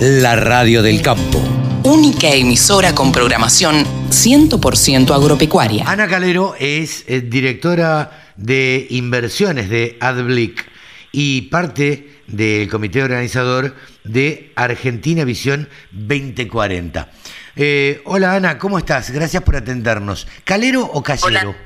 la radio del campo. Única emisora con programación 100% agropecuaria. Ana Calero es eh, directora de inversiones de AdBlick y parte del comité organizador de Argentina Visión 2040. Eh, hola Ana, ¿cómo estás? Gracias por atendernos. ¿Calero o Callero? Hola.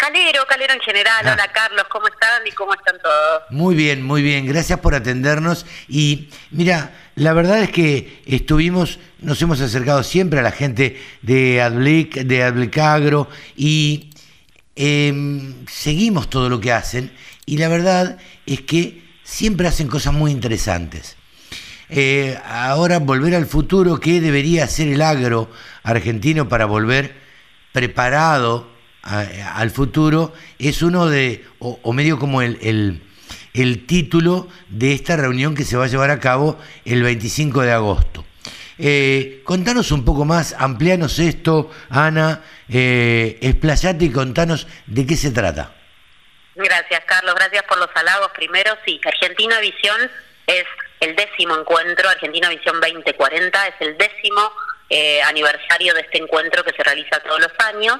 Calero, Calero en general. Ah. Hola Carlos, ¿cómo están y cómo están todos? Muy bien, muy bien. Gracias por atendernos. Y mira, la verdad es que estuvimos, nos hemos acercado siempre a la gente de Adblick, de Adblick Agro y em, seguimos todo lo que hacen. Y la verdad es que siempre hacen cosas muy interesantes. Eh, ahora volver al futuro, ¿qué debería hacer el agro argentino para volver preparado al futuro? Es uno de, o, medio como el- el título de esta reunión que se va a llevar a cabo el 25 de agosto. Eh, contanos un poco más, amplianos esto, Ana, eh, explayate y contanos de qué se trata. Gracias Carlos, gracias por los halagos. Primero, sí, Argentina Visión es el décimo encuentro, Argentina Visión 2040 es el décimo eh, aniversario de este encuentro que se realiza todos los años,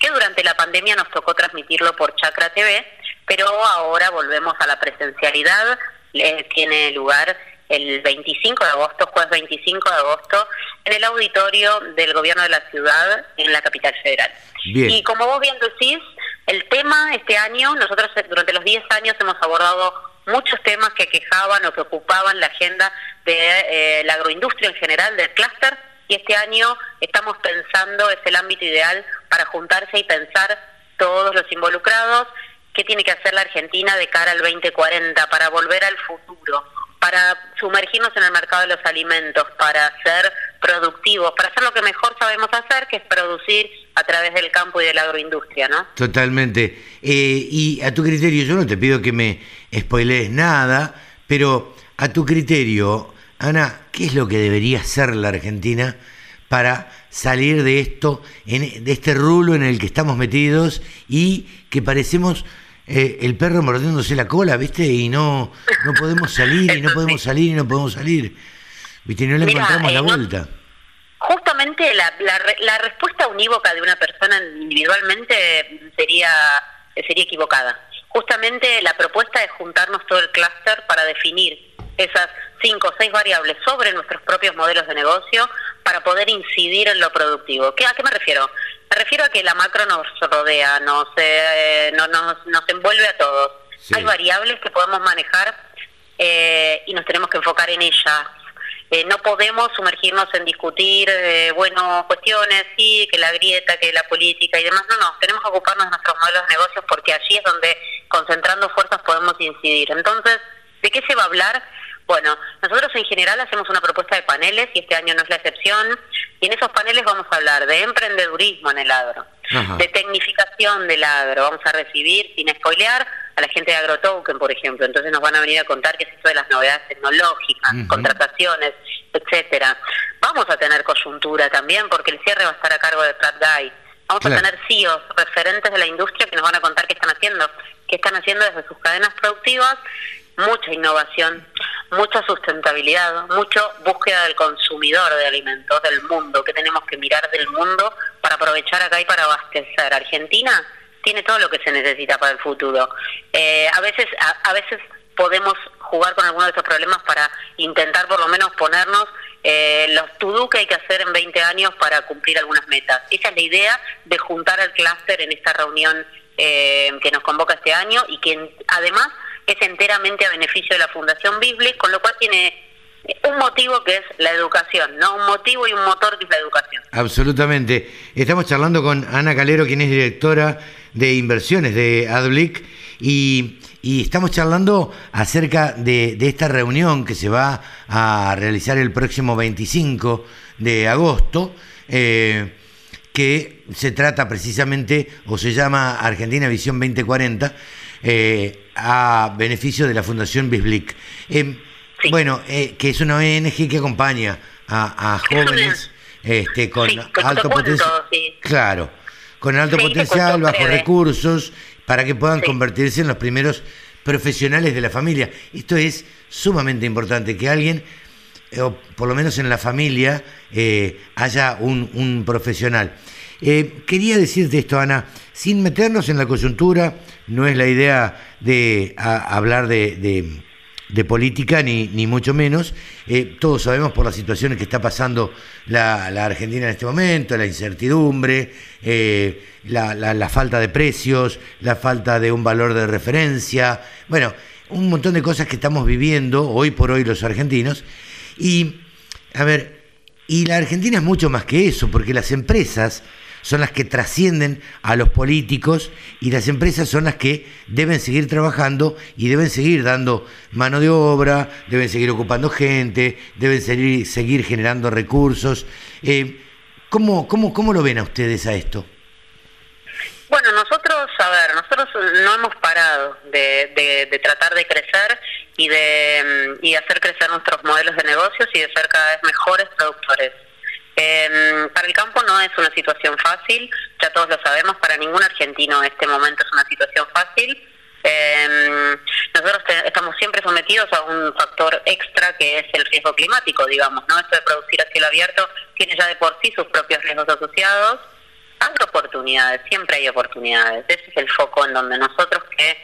que durante la pandemia nos tocó transmitirlo por Chacra TV, pero ahora volvemos a la presencialidad, eh, tiene lugar el 25 de agosto, jueves 25 de agosto, en el auditorio del gobierno de la ciudad en la capital federal. Bien. Y como vos bien decís, el tema este año, nosotros eh, durante los 10 años hemos abordado muchos temas que quejaban o que ocupaban la agenda de eh, la agroindustria en general, del clúster, y este año estamos pensando, es el ámbito ideal para juntarse y pensar todos los involucrados qué tiene que hacer la Argentina de cara al 2040 para volver al futuro, para sumergirnos en el mercado de los alimentos, para ser productivos, para hacer lo que mejor sabemos hacer, que es producir a través del campo y de la agroindustria, ¿no? Totalmente. Eh, y a tu criterio, yo no te pido que me spoilees nada, pero a tu criterio, Ana, ¿qué es lo que debería hacer la Argentina para salir de esto, de este rulo en el que estamos metidos y que parecemos eh, el perro mordiéndose la cola, ¿viste? Y no, no podemos salir y no podemos salir y no podemos salir. ¿Viste? Y no le Mira, encontramos la eh, no- vuelta. Justamente la, la, la respuesta unívoca de una persona individualmente sería, sería equivocada. Justamente la propuesta es juntarnos todo el clúster para definir esas cinco o seis variables sobre nuestros propios modelos de negocio para poder incidir en lo productivo. ¿Qué, ¿A qué me refiero? Me refiero a que la macro nos rodea, nos, eh, no- nos, nos envuelve a todos. Sí. Hay variables que podemos manejar eh, y nos tenemos que enfocar en ellas. Eh, no podemos sumergirnos en discutir, eh, bueno, cuestiones, sí, que la grieta, que la política y demás. No, no, tenemos que ocuparnos de nuestros modelos de negocios porque allí es donde, concentrando fuerzas, podemos incidir. Entonces, ¿de qué se va a hablar? Bueno, nosotros en general hacemos una propuesta de paneles y este año no es la excepción. Y en esos paneles vamos a hablar de emprendedurismo en el agro, Ajá. de tecnificación del agro. Vamos a recibir, sin spoilear, a la gente de AgroToken, por ejemplo. Entonces nos van a venir a contar qué es esto de las novedades tecnológicas, contrataciones, etcétera. Vamos a tener coyuntura también, porque el cierre va a estar a cargo de Pratt Guy. Vamos Claro. a tener CEOs, referentes de la industria, que nos van a contar qué están haciendo, qué están haciendo desde sus cadenas productivas, mucha innovación, mucha sustentabilidad, mucho búsqueda del consumidor de alimentos del mundo, que tenemos que mirar del mundo para aprovechar acá y para abastecer. Argentina tiene todo lo que se necesita para el futuro. Eh, a veces, a, a veces podemos jugar con algunos de estos problemas para intentar por lo menos ponernos eh, los to-do que hay que hacer en 20 años para cumplir algunas metas. Esa es la idea de juntar al clúster en esta reunión eh, que nos convoca este año y que además es enteramente a beneficio de la Fundación Bible, con lo cual tiene eh, un motivo que es la educación, ¿no? Un motivo y un motor que es la educación. Absolutamente. Estamos charlando con Ana Calero, quien es directora de inversiones de AdBlick, y, y estamos charlando acerca de, de esta reunión que se va a realizar el próximo 25 de agosto, eh, que se trata precisamente, o se llama Argentina Visión 2040, eh, a beneficio de la Fundación Bisblick. Eh, Sí. Bueno, eh, que es una ONG que acompaña a, jóvenes este, con Sí, alto potencial. sí. Claro, con alto potencial, breve. recursos, para que puedan convertirse en los primeros profesionales de la familia. Esto es sumamente importante, que alguien o por lo menos en la familia, eh, haya un, profesional. Eh, quería decirte esto, Ana, sin meternos en la coyuntura, no es la idea de hablar de, política, ni, ni, mucho menos. Eh, todos sabemos por las situaciones que está pasando la, Argentina en este momento, la incertidumbre, la, la falta de precios, la falta de un valor de referencia. Bueno, un montón de cosas que estamos viviendo hoy por hoy los argentinos. Y, a ver, y la Argentina es mucho más que eso, porque las empresas son las que trascienden a los políticos y las empresas son las que deben seguir trabajando y deben seguir dando mano de obra, deben seguir ocupando gente, deben seguir, seguir generando recursos. Eh, ¿cómo, cómo, ¿Cómo lo ven a ustedes a esto? Bueno, nosotros, a ver, nosotros no hemos parado de, de, tratar de crecer y de y hacer crecer nuestros modelos de negocios y de ser cada vez mejores productores. Eh, para el campo no es una situación fácil, ya todos lo sabemos, para ningún argentino este momento es una situación fácil. Eh, nosotros estamos siempre sometidos a un factor extra que es el riesgo climático, digamos, ¿no? Esto de producir a cielo abierto tiene ya de por sí sus propios riesgos asociados hay oportunidades, siempre hay oportunidades. Ese es el foco en donde nosotros que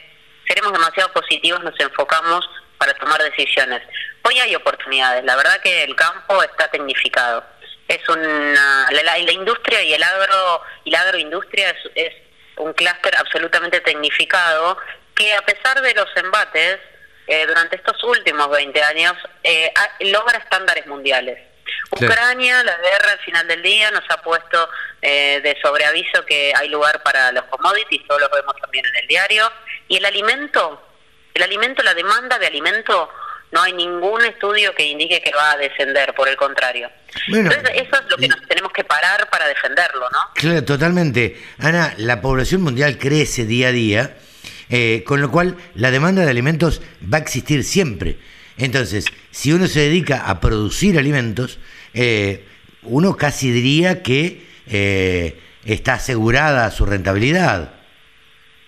seremos demasiado positivos nos enfocamos para tomar decisiones. Hoy hay oportunidades, la verdad que el campo está tecnificado. Es una la, industria y el agro y la agroindustria es, un clúster absolutamente tecnificado que a pesar de los embates eh, durante estos últimos 20 años eh, logra estándares mundiales. Ucrania, la guerra al final del día nos ha puesto eh, de sobreaviso que hay lugar para los commodities, todos lo vemos también en el diario. Y el alimento, el alimento, la demanda de alimento, no hay ningún estudio que indique que va a descender, por el contrario. Entonces, eso es lo que nos tenemos que parar para defenderlo, ¿no? Claro, totalmente. Ana, la población mundial crece día a día, eh, con lo cual la demanda de alimentos va a existir siempre. Entonces, si uno se dedica a producir alimentos, eh, uno casi diría que eh, está asegurada su rentabilidad.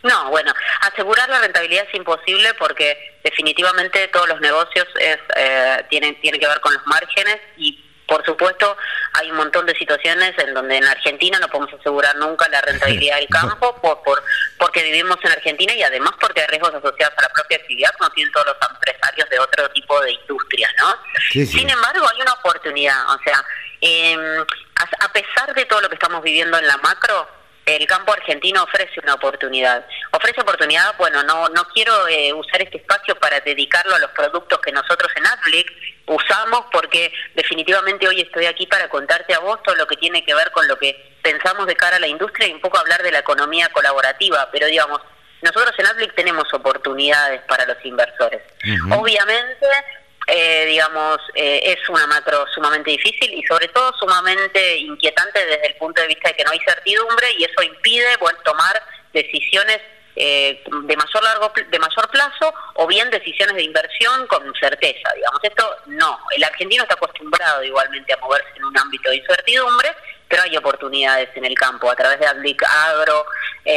No, bueno, asegurar la rentabilidad es imposible porque definitivamente todos los negocios es, eh, tienen, tienen que ver con los márgenes y por supuesto, hay un montón de situaciones en donde en Argentina no podemos asegurar nunca la rentabilidad del campo por, por porque vivimos en Argentina y además porque hay riesgos asociados a la propia actividad como tienen todos los empresarios de otro tipo de industria, ¿no? Sin embargo, hay una oportunidad, o sea, eh, a pesar de todo lo que estamos viviendo en la macro, el campo argentino ofrece una oportunidad. Ofrece oportunidad, bueno, no no quiero eh, usar este espacio para dedicarlo a los productos que nosotros en Adblick usamos, porque definitivamente hoy estoy aquí para contarte a vos todo lo que tiene que ver con lo que pensamos de cara a la industria y un poco hablar de la economía colaborativa, pero digamos, nosotros en Adblick tenemos oportunidades para los inversores. Obviamente eh, digamos, eh, es una macro sumamente difícil y sobre todo sumamente inquietante desde el punto de vista de que no hay certidumbre y eso impide bueno, tomar decisiones eh, de mayor largo de mayor plazo o bien decisiones de inversión con certeza digamos. Esto no. El argentino está acostumbrado igualmente a moverse en un ámbito de incertidumbre pero hay oportunidades en el campo. A través de Adlic Agro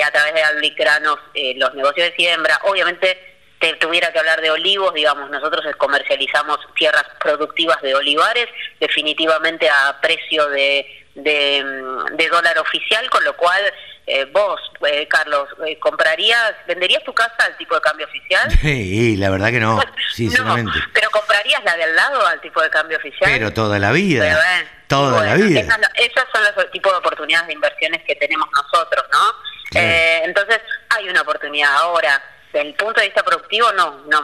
a través de Adlic Granos los negocios de siembra obviamente tuviera que hablar de olivos, digamos, nosotros comercializamos tierras productivas de olivares, definitivamente a precio de, de, dólar oficial, con lo cual eh, vos, eh, Carlos, eh, ¿comprarías, venderías tu casa al tipo de cambio oficial? Sí, la verdad que no, sinceramente. pero ¿comprarías la del lado al tipo de cambio oficial? Pero toda la vida. toda la vida. Esas, son los tipos de oportunidades de inversiones que tenemos nosotros, ¿no? entonces, hay una oportunidad ahora desde el punto de vista productivo, no, no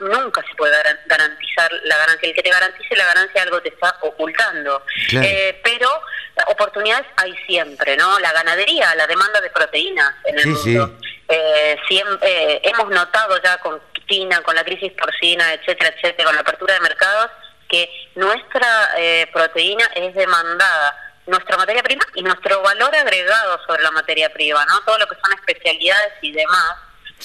nunca se puede garantizar la ganancia. El que te garantice la ganancia algo te está ocultando. Eh, pero oportunidades hay siempre, ¿no? La ganadería, la demanda de proteínas en el mundo. Eh, eh, hemos notado ya con China, con la crisis porcina, etcétera, etcétera, con la apertura de mercados, que nuestra proteína es demandada nuestra materia prima y nuestro valor agregado sobre la materia prima, ¿no? Todo lo que son especialidades y demás,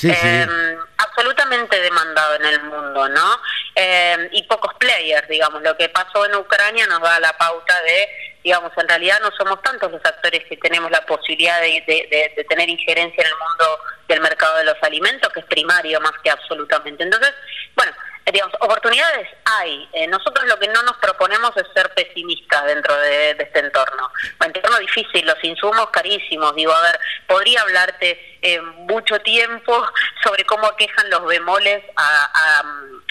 Em, absolutamente demandado en el mundo, ¿no? Em, y pocos players, digamos. Lo que pasó en Ucrania nos da la pauta de, digamos, en realidad no somos tantos los actores que tenemos la posibilidad de, tener injerencia en el mundo del mercado de los alimentos, que es primario más que absolutamente. Entonces, bueno, digamos, oportunidades hay. Eh, nosotros lo que no nos proponemos es ser pesimistas dentro de, este entorno. Un entorno difícil, los insumos carísimos. Digo, a ver, podría hablarte eh, mucho tiempo sobre cómo aquejan los bemoles a,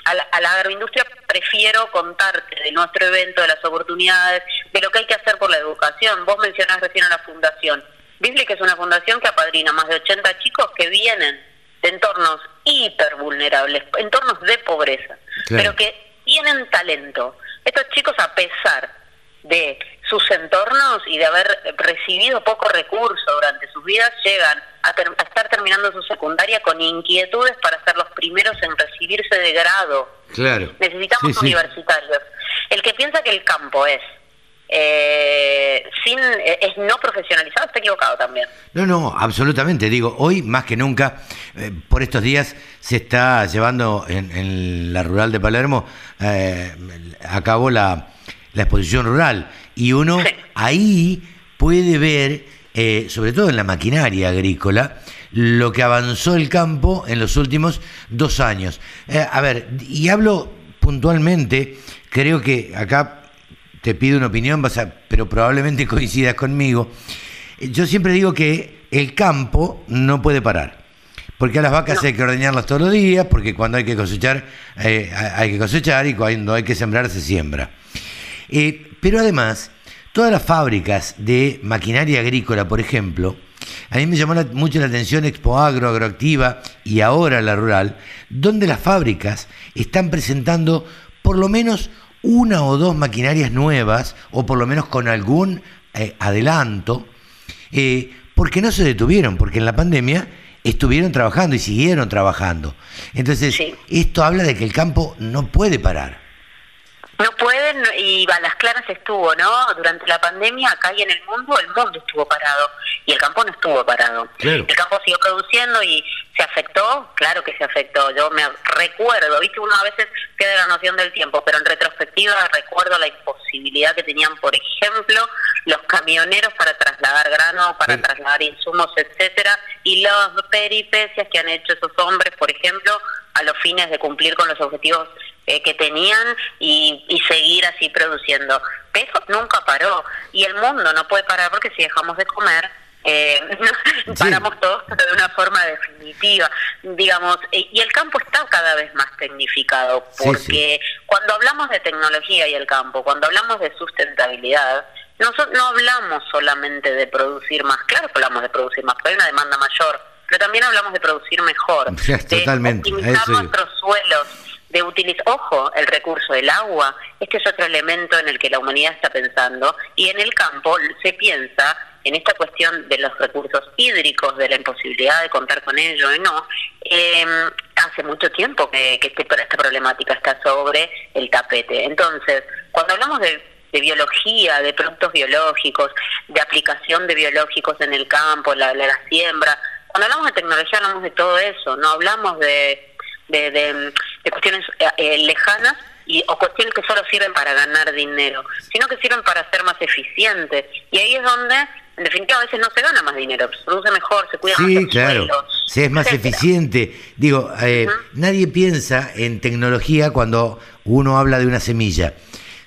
a, la, agroindustria. Prefiero contarte de nuestro evento, de las oportunidades, de lo que hay que hacer por la educación. Vos mencionás recién a la fundación. que es una fundación que apadrina más de 80 chicos que vienen de entornos hiper vulnerables, entornos de pobreza, pero que tienen talento. Estos chicos, a pesar de sus entornos y de haber recibido poco recurso durante sus vidas, llegan a, estar terminando su secundaria con inquietudes para ser los primeros en recibirse de grado. Claro. Necesitamos universitarios. El que piensa que el campo es eh, sin eh, es no profesionalizado, está equivocado también. No, no, absolutamente. Digo, hoy más que nunca, eh, por estos días se está llevando en, la rural de Palermo eh, a cabo la, exposición rural y uno ahí puede ver, sobre todo en la maquinaria agrícola, lo que avanzó el campo en los últimos dos años. a ver, y hablo puntualmente, creo que acá te pido una opinión, vas a, pero probablemente coincidas conmigo. Yo siempre digo que el campo no puede parar. Porque a las vacas hay que ordeñarlas todos los días, porque cuando hay que cosechar, eh, hay que cosechar y cuando hay que sembrar, se siembra. Eh, pero además, todas las fábricas de maquinaria agrícola, por ejemplo, a mí me llamó mucho la atención Expo Agro, Agroactiva y ahora la Rural, donde las fábricas están presentando por lo menos una o dos maquinarias nuevas, o por lo menos con algún eh, adelanto, eh, porque no se detuvieron, porque en la pandemia estuvieron trabajando y siguieron trabajando. Entonces, esto habla de que el campo no puede parar. No pueden, y a las claras estuvo, ¿no? Durante la pandemia, acá y en el mundo, el mundo estuvo parado y el campo no estuvo parado. El campo siguió produciendo y se afectó, claro que se afectó. Yo me recuerdo, viste, uno a veces pierde la noción del tiempo, pero en retrospectiva recuerdo la imposibilidad que tenían, por ejemplo, los camioneros para trasladar grano, para trasladar insumos, etcétera, y las peripecias que han hecho esos hombres, por ejemplo, a los fines de cumplir con los objetivos eh, que tenían y, seguir así produciendo. Pero nunca paró y el mundo no puede parar porque si dejamos de comer, eh, paramos todos de una forma definitiva, digamos, eh, y el campo está cada vez más tecnificado, porque cuando hablamos de tecnología y el campo, cuando hablamos de sustentabilidad, no, no hablamos solamente de producir más, claro que hablamos de producir más, pero hay una demanda mayor, pero también hablamos de producir mejor, totalmente, de optimizar nuestros suelos, de utilizar, ojo, el recurso del agua, este es otro elemento en el que la humanidad está pensando, y en el campo se piensa en esta cuestión de los recursos hídricos, de la imposibilidad de contar con ello y no, eh, hace mucho tiempo que, que este, esta problemática está sobre el tapete. Entonces, cuando hablamos de, biología, de productos biológicos, de aplicación de biológicos en el campo, la, siembra, cuando hablamos de tecnología hablamos de todo eso, no hablamos de de, cuestiones eh, eh, lejanas y, o cuestiones que solo sirven para ganar dinero, sino que sirven para ser más eficientes. Y ahí es donde, en definitiva, a veces no se gana más dinero, se produce mejor, se cuida sí, más claro. se es más eficiente. Digo, eh, nadie piensa en tecnología cuando uno habla de una semilla.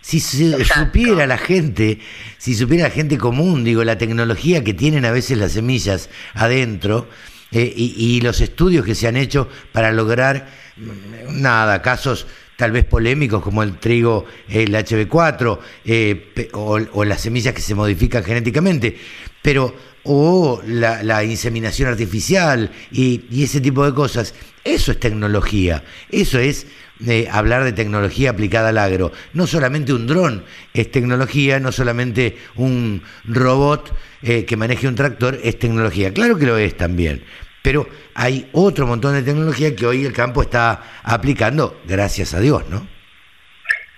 Si se supiera la gente, si supiera la gente común, digo, la tecnología que tienen a veces las semillas adentro, eh, y, los estudios que se han hecho para lograr, mm, nada, casos tal vez polémicos como el trigo, el HB4 eh, o, las semillas que se modifican genéticamente, pero o la, inseminación artificial y, ese tipo de cosas. Eso es tecnología, eso es eh, hablar de tecnología aplicada al agro. No solamente un dron es tecnología, no solamente un robot que maneje un tractor es tecnología. Claro que lo es también, pero hay otro montón de tecnología que hoy el campo está aplicando, gracias a Dios, ¿no?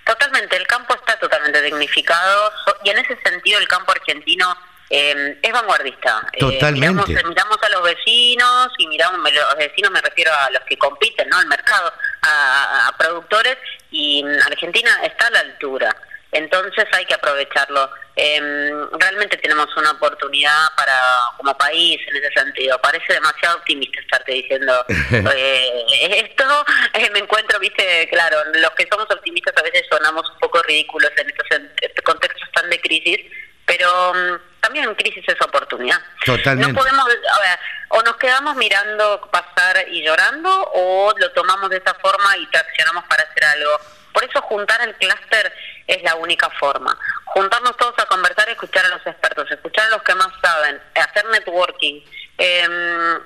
Totalmente, el campo está totalmente tecnificado y en ese sentido el campo argentino eh, es vanguardista. Eh, totalmente. miramos, a los vecinos y miramos, los vecinos me refiero a los que compiten, ¿no? Al mercado, a, a productores y Argentina está a la altura. Entonces hay que aprovecharlo. Em, realmente tenemos una oportunidad para como país en ese sentido. Parece demasiado optimista estarte diciendo eh, esto. Eh, me encuentro, viste, claro, los que somos optimistas a veces sonamos un poco ridículos en estos contextos tan de crisis, pero mm, también crisis es oportunidad. Totalmente. No podemos, a ver, o nos quedamos mirando pasar y llorando o lo tomamos de esa forma y traccionamos para hacer algo. Por eso juntar el clúster es la única forma. Juntarnos todos a conversar, escuchar a los expertos, escuchar a los que más saben, hacer networking, em,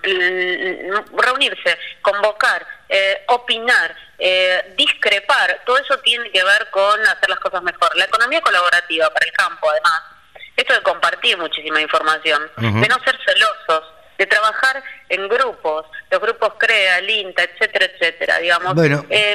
reunirse, convocar, eh, opinar, eh, discrepar, todo eso tiene que ver con hacer las cosas mejor. La economía colaborativa para el campo, además, esto de compartir muchísima información, de no ser celosos, de trabajar en grupos, los grupos CREA, el INTA, etcétera, etcétera, digamos. Bueno. Eh,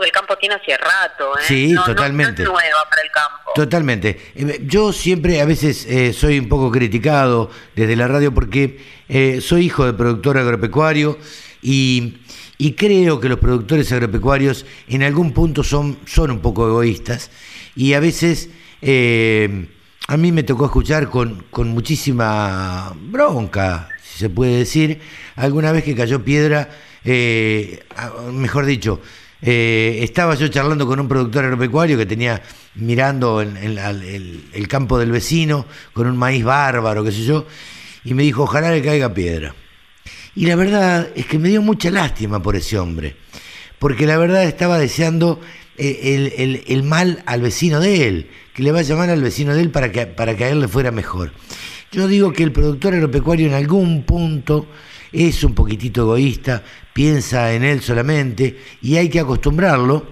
que el campo tiene hace rato, ¿eh? Sí, totalmente. No, es nueva para el campo. Totalmente. Eh, yo siempre, a veces, eh, soy un poco criticado desde la radio porque soy hijo de productor agropecuario y, y, creo que los productores agropecuarios en algún punto son, son un poco egoístas y a veces... Eh, a mí me tocó escuchar con, con muchísima bronca, si se puede decir, alguna vez que cayó piedra, eh, mejor dicho, eh, estaba yo charlando con un productor agropecuario que tenía mirando el, campo del vecino con un maíz bárbaro, qué sé yo, y me dijo, ojalá le caiga piedra. Y la verdad es que me dio mucha lástima por ese hombre, porque la verdad estaba deseando eh, el, el mal al vecino de él, que le va a llamar al vecino de él para que, para que a él le fuera mejor. Yo digo que el productor agropecuario en algún punto es un poquitito egoísta, piensa en él solamente y hay que acostumbrarlo,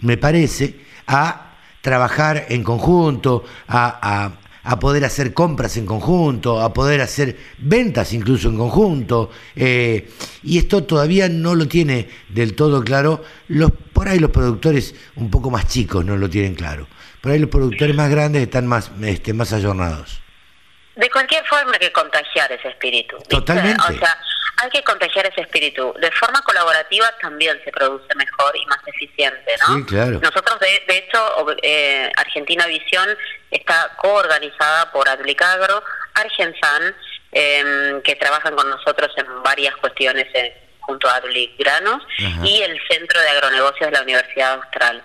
me parece, a trabajar en conjunto, a, poder hacer compras en conjunto, a poder hacer ventas incluso en conjunto. Eh, y esto todavía no lo tiene del todo claro. Los, por ahí los productores un poco más chicos no lo tienen claro. Por ahí los productores más grandes están más, este, más ayornados. De cualquier forma hay que contagiar ese espíritu. Totalmente. O sea, hay que contagiar ese espíritu. De forma colaborativa también se produce mejor y más eficiente, ¿no? Sí, claro. Nosotros, de, hecho, eh, Argentina Visión está coorganizada por Adlicagro, Argensan, em, que trabajan con nosotros en varias cuestiones junto a Adlic Granos, y el Centro de Agronegocios de la Universidad Austral.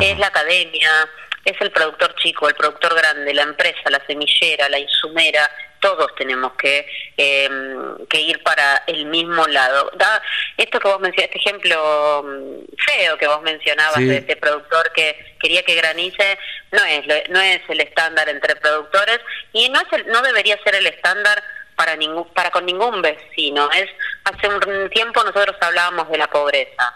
Es la academia, es el productor chico, el productor grande, la empresa, la semillera, la insumera, todos tenemos que, em, que ir para el mismo lado. Da, esto que vos mencionaste, este ejemplo mm, feo que vos mencionabas de este productor que quería que granice, no es, no es el estándar entre productores y no, es no debería ser el estándar para ningún para con ningún vecino es hace un tiempo nosotros hablábamos de la pobreza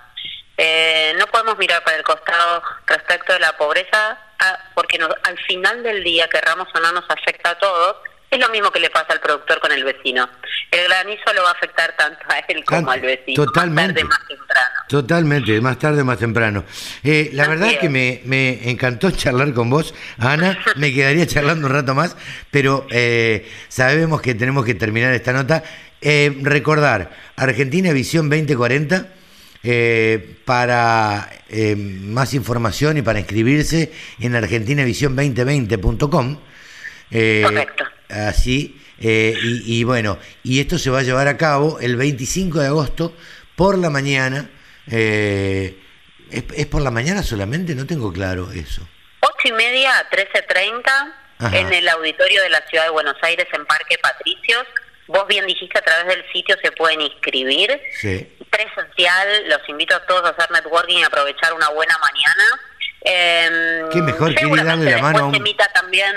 eh, no podemos mirar para el costado respecto de la pobreza porque al final del día, querramos o no, nos afecta a todos. Es lo mismo que le pasa al productor con el vecino. El granizo lo va a afectar tanto a él como al vecino. Totalmente. Más tarde, más temprano. Totalmente, más tarde, más temprano. Eh, la verdad es que me, me, encantó charlar con vos, Ana. Me quedaría charlando un rato más, pero eh, sabemos que tenemos que terminar esta nota. Eh, recordar, Argentina Visión 2040 eh, para eh, más información y para inscribirse en argentinavisión2020.com. Eh, Correcto. Así, eh, y, bueno, y esto se va a llevar a cabo el 25 de agosto por la mañana. ¿es, por la mañana solamente? No tengo claro eso. 8 y media a 13.30 en el auditorio de la Ciudad de Buenos Aires en Parque Patricios. Vos bien dijiste, a través del sitio se pueden inscribir. Sí presencial, los invito a todos a hacer networking y aprovechar una buena mañana. Eh, Qué mejor que darle la mano a un... también,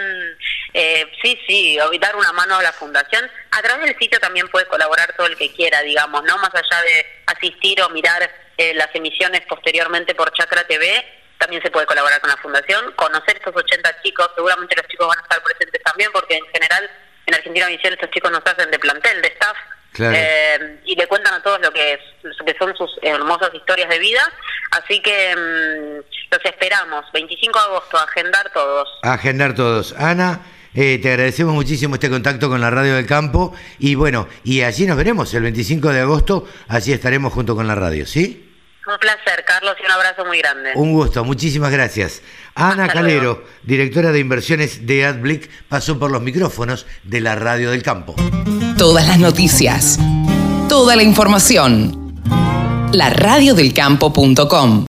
eh, sí, sí, dar una mano a la fundación. A través del sitio también puede colaborar todo el que quiera, digamos, no más allá de asistir o mirar eh, las emisiones posteriormente por Chakra TV, también se puede colaborar con la fundación, conocer estos 80 chicos, seguramente los chicos van a estar presentes también, porque en general en Argentina Visión estos chicos nos hacen de plantel, de staff, eh, y le cuentan a todos lo que, que son sus hermosas historias de vida. Así que mm, los esperamos, 25 de agosto, agendar todos. agendar todos. Ana, eh, te agradecemos muchísimo este contacto con la Radio del Campo y bueno, y allí nos veremos el 25 de agosto, allí estaremos junto con la radio, ¿sí? Un placer, Carlos, y un abrazo muy grande. Un gusto, muchísimas gracias. Ana Hasta Calero, directora de inversiones de AdBlick, pasó por los micrófonos de la Radio del Campo. Todas las noticias, toda la información. La radiodelcampo.com